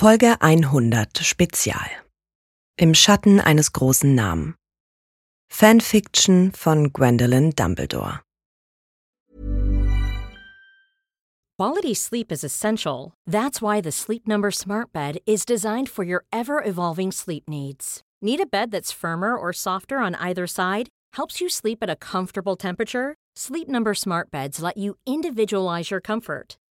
Folge 100 Spezial. Im Schatten eines großen Namen. Fanfiction von Gwendolyn Dumbledore. Quality sleep is essential. That's why the Sleep Number Smart Bed is designed for your ever evolving sleep needs. Need a bed that's firmer or softer on either side? Helps you sleep at a comfortable temperature? Sleep Number Smart Beds let you individualize your comfort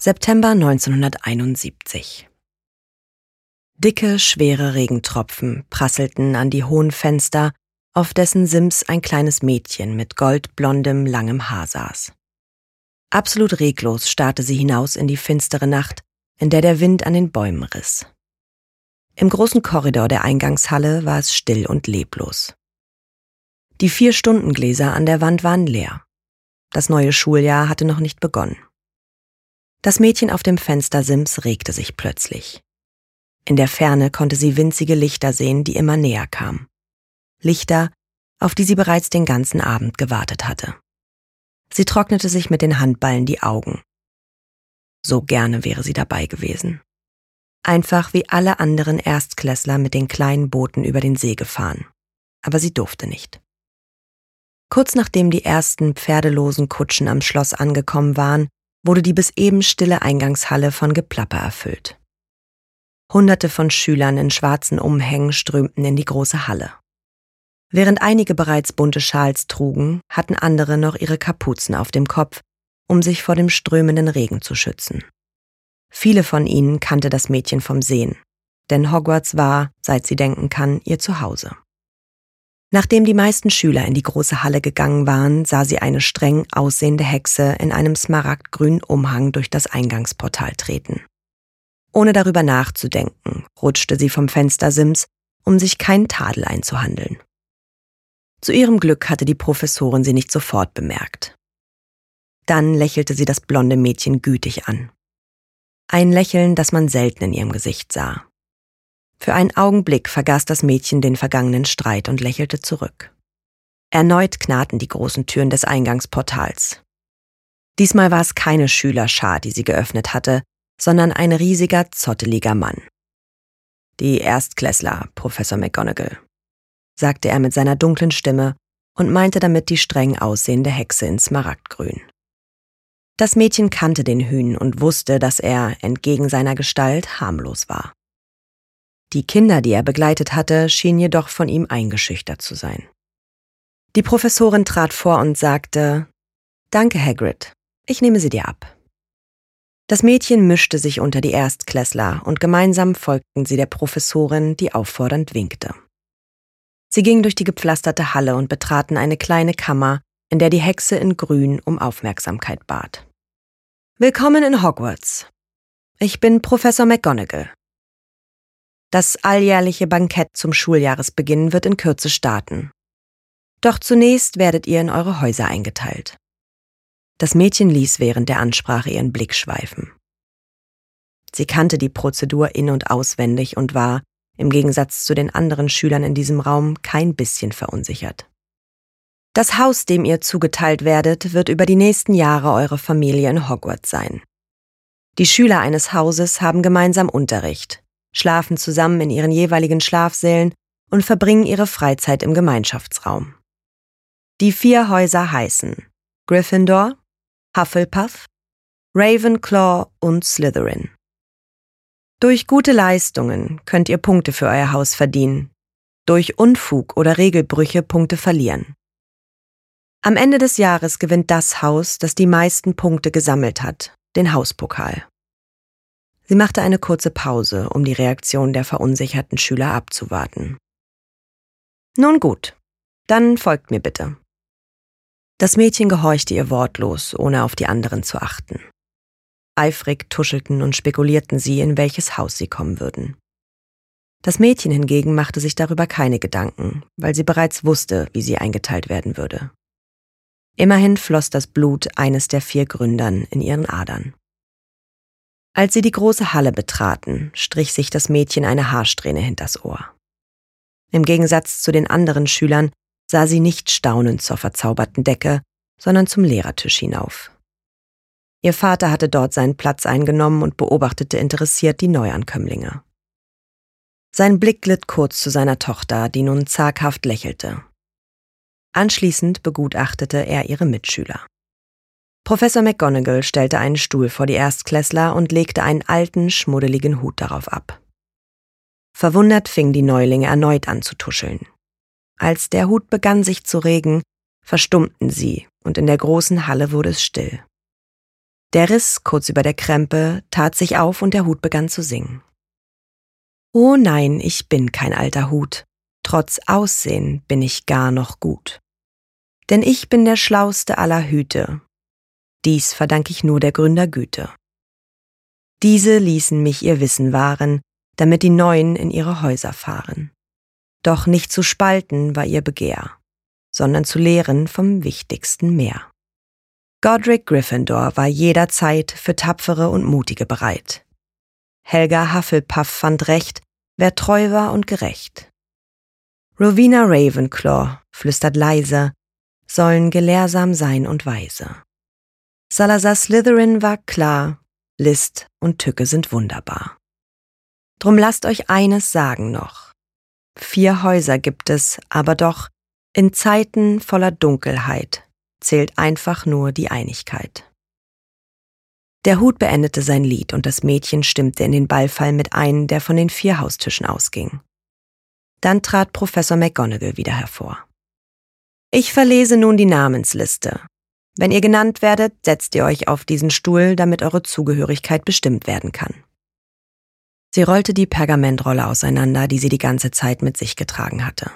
September 1971 Dicke, schwere Regentropfen prasselten an die hohen Fenster, auf dessen Sims ein kleines Mädchen mit goldblondem, langem Haar saß. Absolut reglos starrte sie hinaus in die finstere Nacht, in der der Wind an den Bäumen riss. Im großen Korridor der Eingangshalle war es still und leblos. Die vier Stundengläser an der Wand waren leer. Das neue Schuljahr hatte noch nicht begonnen. Das Mädchen auf dem Fenstersims regte sich plötzlich. In der Ferne konnte sie winzige Lichter sehen, die immer näher kamen. Lichter, auf die sie bereits den ganzen Abend gewartet hatte. Sie trocknete sich mit den Handballen die Augen. So gerne wäre sie dabei gewesen. Einfach wie alle anderen Erstklässler mit den kleinen Booten über den See gefahren. Aber sie durfte nicht. Kurz nachdem die ersten pferdelosen Kutschen am Schloss angekommen waren, wurde die bis eben stille Eingangshalle von Geplapper erfüllt. Hunderte von Schülern in schwarzen Umhängen strömten in die große Halle. Während einige bereits bunte Schals trugen, hatten andere noch ihre Kapuzen auf dem Kopf, um sich vor dem strömenden Regen zu schützen. Viele von ihnen kannte das Mädchen vom Sehen, denn Hogwarts war, seit sie denken kann, ihr Zuhause. Nachdem die meisten Schüler in die große Halle gegangen waren, sah sie eine streng aussehende Hexe in einem smaragdgrünen Umhang durch das Eingangsportal treten. Ohne darüber nachzudenken, rutschte sie vom Fenstersims, um sich keinen Tadel einzuhandeln. Zu ihrem Glück hatte die Professorin sie nicht sofort bemerkt. Dann lächelte sie das blonde Mädchen gütig an. Ein Lächeln, das man selten in ihrem Gesicht sah. Für einen Augenblick vergaß das Mädchen den vergangenen Streit und lächelte zurück. Erneut knarrten die großen Türen des Eingangsportals. Diesmal war es keine Schülerschar, die sie geöffnet hatte, sondern ein riesiger, zotteliger Mann. Die Erstklässler, Professor McGonagall, sagte er mit seiner dunklen Stimme und meinte damit die streng aussehende Hexe in Smaragdgrün. Das Mädchen kannte den Hühn und wusste, dass er, entgegen seiner Gestalt, harmlos war. Die Kinder, die er begleitet hatte, schienen jedoch von ihm eingeschüchtert zu sein. Die Professorin trat vor und sagte, Danke, Hagrid, ich nehme sie dir ab. Das Mädchen mischte sich unter die Erstklässler und gemeinsam folgten sie der Professorin, die auffordernd winkte. Sie gingen durch die gepflasterte Halle und betraten eine kleine Kammer, in der die Hexe in Grün um Aufmerksamkeit bat. Willkommen in Hogwarts. Ich bin Professor McGonagall. Das alljährliche Bankett zum Schuljahresbeginn wird in Kürze starten. Doch zunächst werdet ihr in eure Häuser eingeteilt. Das Mädchen ließ während der Ansprache ihren Blick schweifen. Sie kannte die Prozedur in und auswendig und war, im Gegensatz zu den anderen Schülern in diesem Raum, kein bisschen verunsichert. Das Haus, dem ihr zugeteilt werdet, wird über die nächsten Jahre eure Familie in Hogwarts sein. Die Schüler eines Hauses haben gemeinsam Unterricht, schlafen zusammen in ihren jeweiligen Schlafsälen und verbringen ihre Freizeit im Gemeinschaftsraum. Die vier Häuser heißen Gryffindor, Hufflepuff, Ravenclaw und Slytherin. Durch gute Leistungen könnt ihr Punkte für euer Haus verdienen, durch Unfug oder Regelbrüche Punkte verlieren. Am Ende des Jahres gewinnt das Haus, das die meisten Punkte gesammelt hat, den Hauspokal. Sie machte eine kurze Pause, um die Reaktion der verunsicherten Schüler abzuwarten. Nun gut, dann folgt mir bitte. Das Mädchen gehorchte ihr wortlos, ohne auf die anderen zu achten. Eifrig tuschelten und spekulierten sie, in welches Haus sie kommen würden. Das Mädchen hingegen machte sich darüber keine Gedanken, weil sie bereits wusste, wie sie eingeteilt werden würde. Immerhin floss das Blut eines der vier Gründern in ihren Adern. Als sie die große Halle betraten, strich sich das Mädchen eine Haarsträhne hinters Ohr. Im Gegensatz zu den anderen Schülern sah sie nicht staunend zur verzauberten Decke, sondern zum Lehrertisch hinauf. Ihr Vater hatte dort seinen Platz eingenommen und beobachtete interessiert die Neuankömmlinge. Sein Blick glitt kurz zu seiner Tochter, die nun zaghaft lächelte. Anschließend begutachtete er ihre Mitschüler. Professor McGonagall stellte einen Stuhl vor die Erstklässler und legte einen alten, schmuddeligen Hut darauf ab. Verwundert fing die Neulinge erneut an zu tuscheln. Als der Hut begann sich zu regen, verstummten sie, und in der großen Halle wurde es still. Der Riss kurz über der Krempe tat sich auf und der Hut begann zu singen. Oh nein, ich bin kein alter Hut, trotz Aussehen bin ich gar noch gut. Denn ich bin der schlauste aller Hüte. Dies verdank ich nur der Gründer Güte. Diese ließen mich ihr Wissen wahren, damit die Neuen in ihre Häuser fahren. Doch nicht zu spalten war ihr Begehr, sondern zu lehren vom Wichtigsten mehr. Godric Gryffindor war jederzeit für Tapfere und Mutige bereit. Helga Hufflepuff fand Recht, wer treu war und gerecht. Rowena Ravenclaw flüstert leise, sollen gelehrsam sein und weise. Salazar Slytherin war klar, List und Tücke sind wunderbar. Drum lasst euch eines sagen noch. Vier Häuser gibt es, aber doch in Zeiten voller Dunkelheit zählt einfach nur die Einigkeit. Der Hut beendete sein Lied und das Mädchen stimmte in den Ballfall mit ein, der von den vier Haustischen ausging. Dann trat Professor McGonagall wieder hervor. Ich verlese nun die Namensliste. Wenn ihr genannt werdet, setzt ihr euch auf diesen Stuhl, damit eure Zugehörigkeit bestimmt werden kann. Sie rollte die Pergamentrolle auseinander, die sie die ganze Zeit mit sich getragen hatte.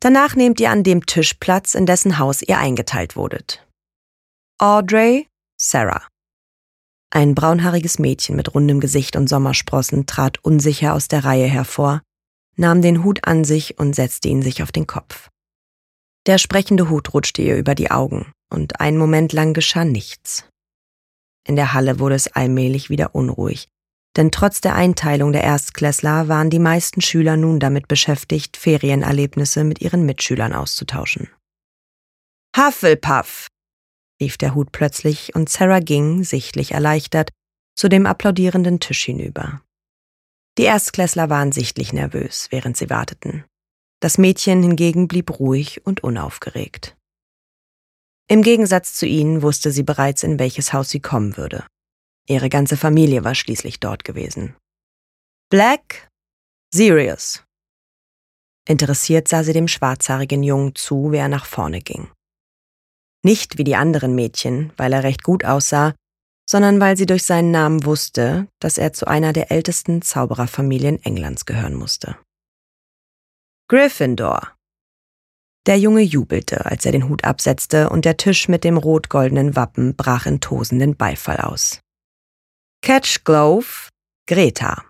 Danach nehmt ihr an dem Tisch Platz, in dessen Haus ihr eingeteilt wurdet. Audrey, Sarah. Ein braunhaariges Mädchen mit rundem Gesicht und Sommersprossen trat unsicher aus der Reihe hervor, nahm den Hut an sich und setzte ihn sich auf den Kopf. Der sprechende Hut rutschte ihr über die Augen, und einen Moment lang geschah nichts. In der Halle wurde es allmählich wieder unruhig, denn trotz der Einteilung der Erstklässler waren die meisten Schüler nun damit beschäftigt, Ferienerlebnisse mit ihren Mitschülern auszutauschen. Hufflepuff! rief der Hut plötzlich und Sarah ging, sichtlich erleichtert, zu dem applaudierenden Tisch hinüber. Die Erstklässler waren sichtlich nervös, während sie warteten. Das Mädchen hingegen blieb ruhig und unaufgeregt. Im Gegensatz zu ihnen wusste sie bereits, in welches Haus sie kommen würde. Ihre ganze Familie war schließlich dort gewesen. Black, Sirius. Interessiert sah sie dem schwarzhaarigen Jungen zu, wie er nach vorne ging. Nicht wie die anderen Mädchen, weil er recht gut aussah, sondern weil sie durch seinen Namen wusste, dass er zu einer der ältesten Zaubererfamilien Englands gehören musste. Gryffindor. Der Junge jubelte, als er den Hut absetzte, und der Tisch mit dem rot-goldenen Wappen brach in tosenden Beifall aus. Catchglove, Greta.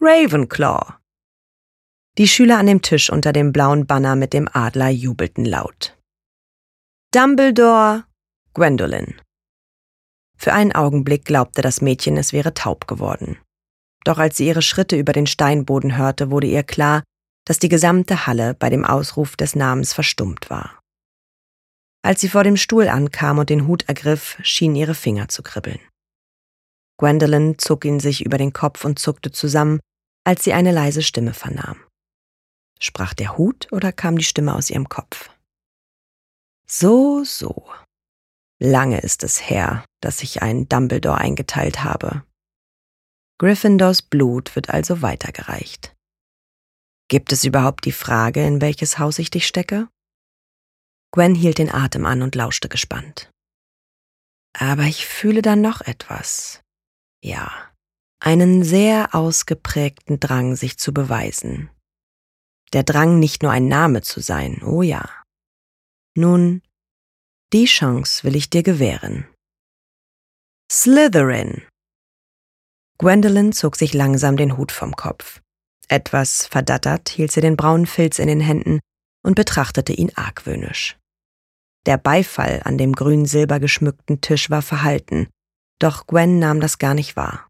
Ravenclaw. Die Schüler an dem Tisch unter dem blauen Banner mit dem Adler jubelten laut. Dumbledore, Gwendolyn. Für einen Augenblick glaubte das Mädchen, es wäre taub geworden. Doch als sie ihre Schritte über den Steinboden hörte, wurde ihr klar, dass die gesamte Halle bei dem Ausruf des Namens verstummt war. Als sie vor dem Stuhl ankam und den Hut ergriff, schienen ihre Finger zu kribbeln. Gwendolyn zog ihn sich über den Kopf und zuckte zusammen, als sie eine leise Stimme vernahm. Sprach der Hut oder kam die Stimme aus ihrem Kopf? So, so. Lange ist es her, dass ich einen Dumbledore eingeteilt habe. Gryffindors Blut wird also weitergereicht. Gibt es überhaupt die Frage, in welches Haus ich dich stecke? Gwen hielt den Atem an und lauschte gespannt. Aber ich fühle da noch etwas. Ja, einen sehr ausgeprägten Drang, sich zu beweisen. Der Drang, nicht nur ein Name zu sein, oh ja. Nun, die Chance will ich dir gewähren. Slytherin. Gwendolyn zog sich langsam den Hut vom Kopf. Etwas verdattert hielt sie den braunen Filz in den Händen und betrachtete ihn argwöhnisch. Der Beifall an dem grün-silber geschmückten Tisch war verhalten, doch Gwen nahm das gar nicht wahr.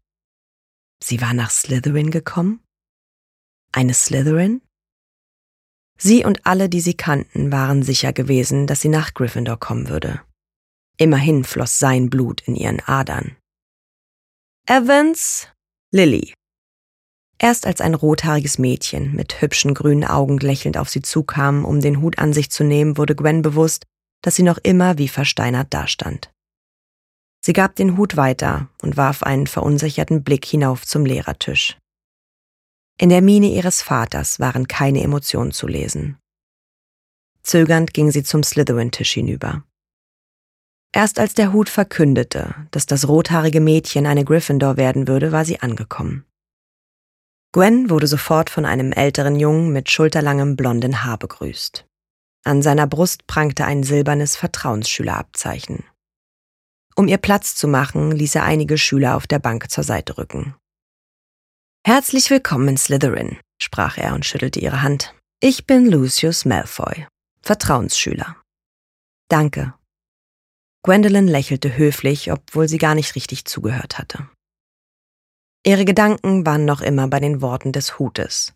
Sie war nach Slytherin gekommen? Eine Slytherin? Sie und alle, die sie kannten, waren sicher gewesen, dass sie nach Gryffindor kommen würde. Immerhin floss sein Blut in ihren Adern. Evans, Lily. Erst als ein rothaariges Mädchen mit hübschen grünen Augen lächelnd auf sie zukam, um den Hut an sich zu nehmen, wurde Gwen bewusst, dass sie noch immer wie versteinert dastand. Sie gab den Hut weiter und warf einen verunsicherten Blick hinauf zum Lehrertisch. In der Miene ihres Vaters waren keine Emotionen zu lesen. Zögernd ging sie zum Slytherin-Tisch hinüber. Erst als der Hut verkündete, dass das rothaarige Mädchen eine Gryffindor werden würde, war sie angekommen. Gwen wurde sofort von einem älteren Jungen mit schulterlangem blonden Haar begrüßt. An seiner Brust prangte ein silbernes Vertrauensschülerabzeichen. Um ihr Platz zu machen, ließ er einige Schüler auf der Bank zur Seite rücken. Herzlich willkommen in Slytherin, sprach er und schüttelte ihre Hand. Ich bin Lucius Malfoy, Vertrauensschüler. Danke. Gwendolyn lächelte höflich, obwohl sie gar nicht richtig zugehört hatte. Ihre Gedanken waren noch immer bei den Worten des Hutes.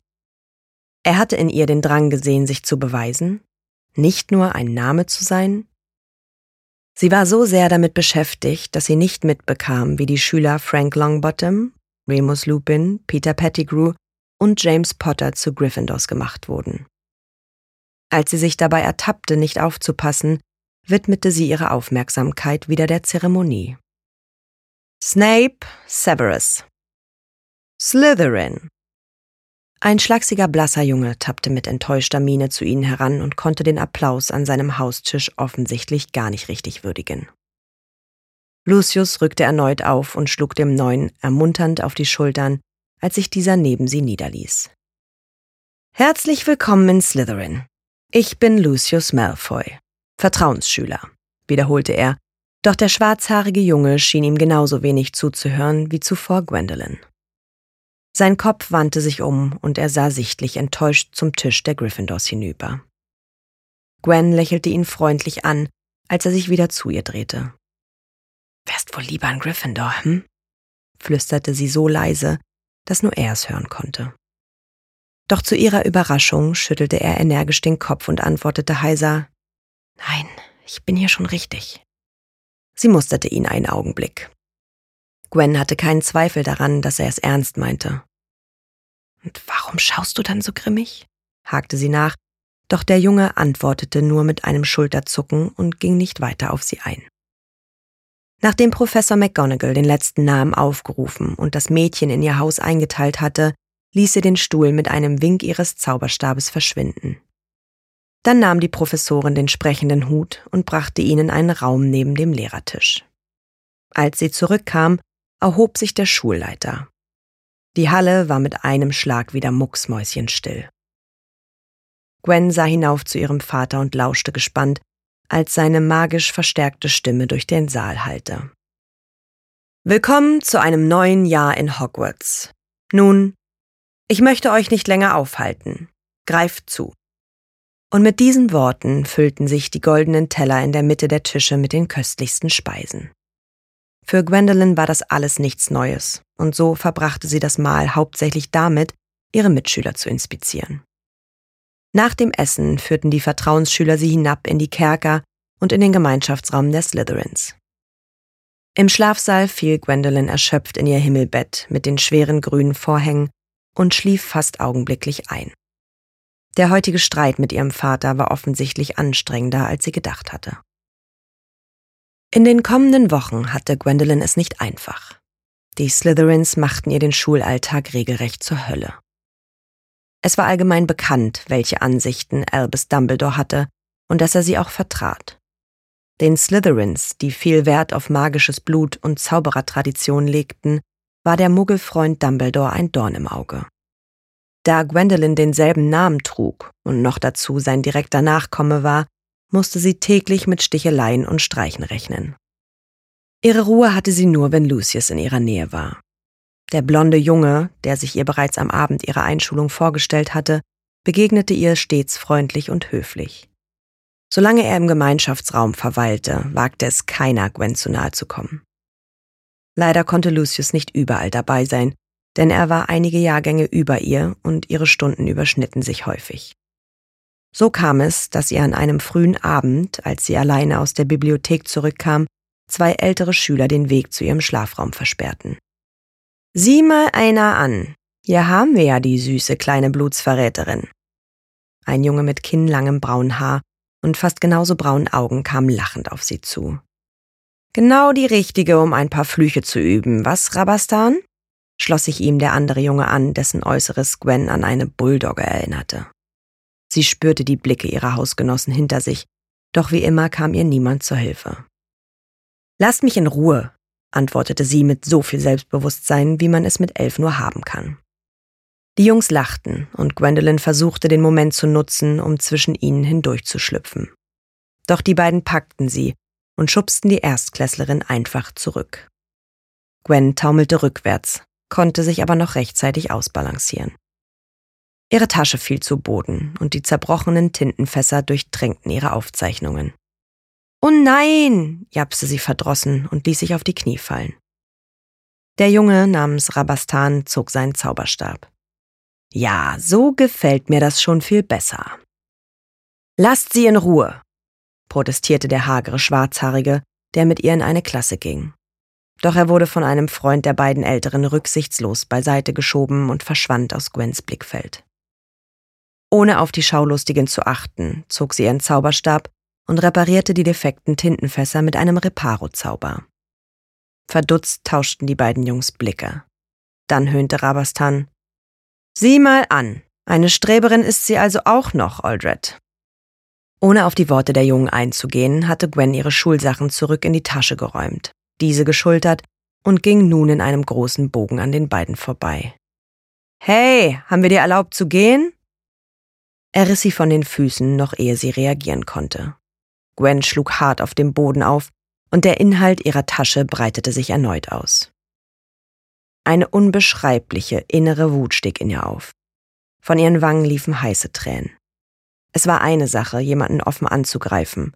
Er hatte in ihr den Drang gesehen, sich zu beweisen, nicht nur ein Name zu sein. Sie war so sehr damit beschäftigt, dass sie nicht mitbekam, wie die Schüler Frank Longbottom, Remus Lupin, Peter Pettigrew und James Potter zu Gryffindors gemacht wurden. Als sie sich dabei ertappte, nicht aufzupassen, widmete sie ihre Aufmerksamkeit wieder der Zeremonie. Snape Severus Slytherin Ein schlachsiger blasser Junge tappte mit enttäuschter Miene zu ihnen heran und konnte den Applaus an seinem Haustisch offensichtlich gar nicht richtig würdigen. Lucius rückte erneut auf und schlug dem Neuen ermunternd auf die Schultern, als sich dieser neben sie niederließ. Herzlich willkommen in Slytherin. Ich bin Lucius Malfoy, Vertrauensschüler, wiederholte er, doch der schwarzhaarige Junge schien ihm genauso wenig zuzuhören wie zuvor Gwendolyn. Sein Kopf wandte sich um und er sah sichtlich enttäuscht zum Tisch der Gryffindors hinüber. Gwen lächelte ihn freundlich an, als er sich wieder zu ihr drehte. Wärst wohl lieber ein Gryffindor, hm? flüsterte sie so leise, dass nur er es hören konnte. Doch zu ihrer Überraschung schüttelte er energisch den Kopf und antwortete heiser Nein, ich bin hier schon richtig. Sie musterte ihn einen Augenblick. Gwen hatte keinen Zweifel daran, dass er es ernst meinte. Und warum schaust du dann so grimmig? hakte sie nach, doch der Junge antwortete nur mit einem Schulterzucken und ging nicht weiter auf sie ein. Nachdem Professor McGonagall den letzten Namen aufgerufen und das Mädchen in ihr Haus eingeteilt hatte, ließ sie den Stuhl mit einem Wink ihres Zauberstabes verschwinden. Dann nahm die Professorin den sprechenden Hut und brachte ihn in einen Raum neben dem Lehrertisch. Als sie zurückkam, erhob sich der Schulleiter. Die Halle war mit einem Schlag wieder mucksmäuschenstill. Gwen sah hinauf zu ihrem Vater und lauschte gespannt, als seine magisch verstärkte Stimme durch den Saal hallte. Willkommen zu einem neuen Jahr in Hogwarts. Nun, ich möchte euch nicht länger aufhalten. Greift zu. Und mit diesen Worten füllten sich die goldenen Teller in der Mitte der Tische mit den köstlichsten Speisen. Für Gwendolyn war das alles nichts Neues, und so verbrachte sie das Mahl hauptsächlich damit, ihre Mitschüler zu inspizieren. Nach dem Essen führten die Vertrauensschüler sie hinab in die Kerker und in den Gemeinschaftsraum der Slytherins. Im Schlafsaal fiel Gwendolyn erschöpft in ihr Himmelbett mit den schweren grünen Vorhängen und schlief fast augenblicklich ein. Der heutige Streit mit ihrem Vater war offensichtlich anstrengender, als sie gedacht hatte. In den kommenden Wochen hatte Gwendolyn es nicht einfach. Die Slytherins machten ihr den Schulalltag regelrecht zur Hölle. Es war allgemein bekannt, welche Ansichten Albus Dumbledore hatte und dass er sie auch vertrat. Den Slytherins, die viel Wert auf magisches Blut und Zauberertradition legten, war der Muggelfreund Dumbledore ein Dorn im Auge. Da Gwendolyn denselben Namen trug und noch dazu sein direkter Nachkomme war, musste sie täglich mit Sticheleien und Streichen rechnen. Ihre Ruhe hatte sie nur, wenn Lucius in ihrer Nähe war. Der blonde Junge, der sich ihr bereits am Abend ihrer Einschulung vorgestellt hatte, begegnete ihr stets freundlich und höflich. Solange er im Gemeinschaftsraum verweilte, wagte es keiner, Gwen zu nahe zu kommen. Leider konnte Lucius nicht überall dabei sein, denn er war einige Jahrgänge über ihr und ihre Stunden überschnitten sich häufig. So kam es, dass ihr an einem frühen Abend, als sie alleine aus der Bibliothek zurückkam, zwei ältere Schüler den Weg zu ihrem Schlafraum versperrten. Sieh mal einer an. Hier haben wir ja die süße kleine Blutsverräterin. Ein Junge mit kinnlangem braunen Haar und fast genauso braunen Augen kam lachend auf sie zu. Genau die richtige, um ein paar Flüche zu üben, was, Rabastan? schloss sich ihm der andere Junge an, dessen Äußeres Gwen an eine Bulldogge erinnerte. Sie spürte die Blicke ihrer Hausgenossen hinter sich, doch wie immer kam ihr niemand zur Hilfe. Lasst mich in Ruhe, antwortete sie mit so viel Selbstbewusstsein, wie man es mit elf nur haben kann. Die Jungs lachten, und Gwendolyn versuchte den Moment zu nutzen, um zwischen ihnen hindurchzuschlüpfen. Doch die beiden packten sie und schubsten die Erstklässlerin einfach zurück. Gwen taumelte rückwärts, konnte sich aber noch rechtzeitig ausbalancieren. Ihre Tasche fiel zu Boden und die zerbrochenen Tintenfässer durchtränkten ihre Aufzeichnungen. Oh nein, japste sie verdrossen und ließ sich auf die Knie fallen. Der Junge namens Rabastan zog seinen Zauberstab. Ja, so gefällt mir das schon viel besser. Lasst sie in Ruhe, protestierte der hagere Schwarzhaarige, der mit ihr in eine Klasse ging. Doch er wurde von einem Freund der beiden Älteren rücksichtslos beiseite geschoben und verschwand aus Gwens Blickfeld. Ohne auf die Schaulustigen zu achten, zog sie ihren Zauberstab und reparierte die defekten Tintenfässer mit einem Reparo-Zauber. Verdutzt tauschten die beiden Jungs Blicke. Dann höhnte Rabastan, Sieh mal an. Eine Streberin ist sie also auch noch, Aldred. Ohne auf die Worte der Jungen einzugehen, hatte Gwen ihre Schulsachen zurück in die Tasche geräumt, diese geschultert und ging nun in einem großen Bogen an den beiden vorbei. Hey, haben wir dir erlaubt zu gehen? Er riss sie von den Füßen, noch ehe sie reagieren konnte. Gwen schlug hart auf dem Boden auf, und der Inhalt ihrer Tasche breitete sich erneut aus. Eine unbeschreibliche innere Wut stieg in ihr auf. Von ihren Wangen liefen heiße Tränen. Es war eine Sache, jemanden offen anzugreifen,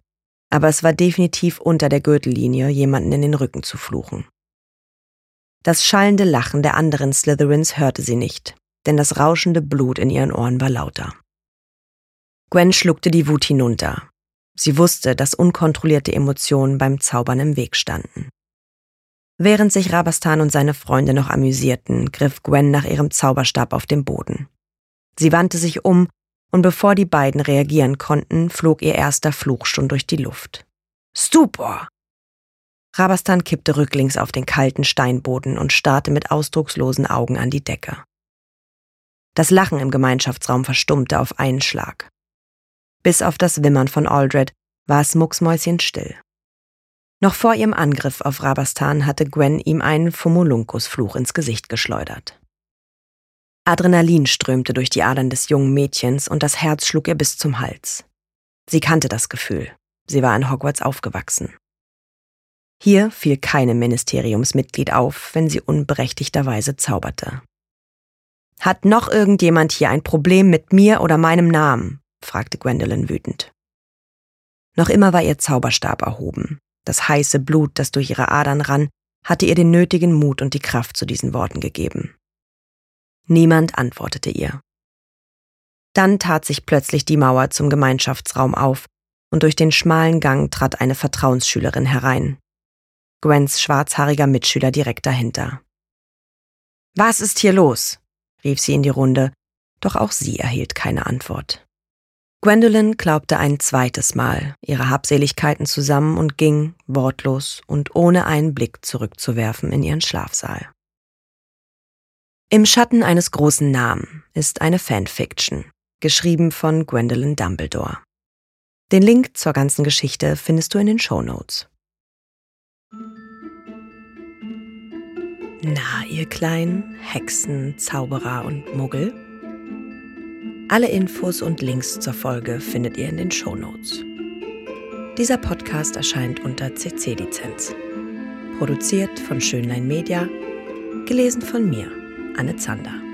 aber es war definitiv unter der Gürtellinie, jemanden in den Rücken zu fluchen. Das schallende Lachen der anderen Slytherins hörte sie nicht, denn das rauschende Blut in ihren Ohren war lauter. Gwen schluckte die Wut hinunter. Sie wusste, dass unkontrollierte Emotionen beim Zaubern im Weg standen. Während sich Rabastan und seine Freunde noch amüsierten, griff Gwen nach ihrem Zauberstab auf dem Boden. Sie wandte sich um, und bevor die beiden reagieren konnten, flog ihr erster Fluch schon durch die Luft. Stupor! Rabastan kippte rücklings auf den kalten Steinboden und starrte mit ausdruckslosen Augen an die Decke. Das Lachen im Gemeinschaftsraum verstummte auf einen Schlag. Bis auf das Wimmern von Aldred war es mucksmäuschenstill. Noch vor ihrem Angriff auf Rabastan hatte Gwen ihm einen Fumulunkus-Fluch ins Gesicht geschleudert. Adrenalin strömte durch die Adern des jungen Mädchens und das Herz schlug ihr bis zum Hals. Sie kannte das Gefühl. Sie war in Hogwarts aufgewachsen. Hier fiel keinem Ministeriumsmitglied auf, wenn sie unberechtigterweise zauberte. Hat noch irgendjemand hier ein Problem mit mir oder meinem Namen? Fragte Gwendolyn wütend. Noch immer war ihr Zauberstab erhoben. Das heiße Blut, das durch ihre Adern rann, hatte ihr den nötigen Mut und die Kraft zu diesen Worten gegeben. Niemand antwortete ihr. Dann tat sich plötzlich die Mauer zum Gemeinschaftsraum auf, und durch den schmalen Gang trat eine Vertrauensschülerin herein. Gwens schwarzhaariger Mitschüler direkt dahinter. Was ist hier los? rief sie in die Runde, doch auch sie erhielt keine Antwort. Gwendolyn klaubte ein zweites Mal ihre Habseligkeiten zusammen und ging, wortlos und ohne einen Blick zurückzuwerfen, in ihren Schlafsaal. Im Schatten eines großen Namen ist eine Fanfiction, geschrieben von Gwendolyn Dumbledore. Den Link zur ganzen Geschichte findest du in den Show Notes. Na, ihr kleinen Hexen, Zauberer und Muggel? Alle Infos und Links zur Folge findet ihr in den Show Notes. Dieser Podcast erscheint unter CC-Lizenz. Produziert von Schönlein Media. Gelesen von mir, Anne Zander.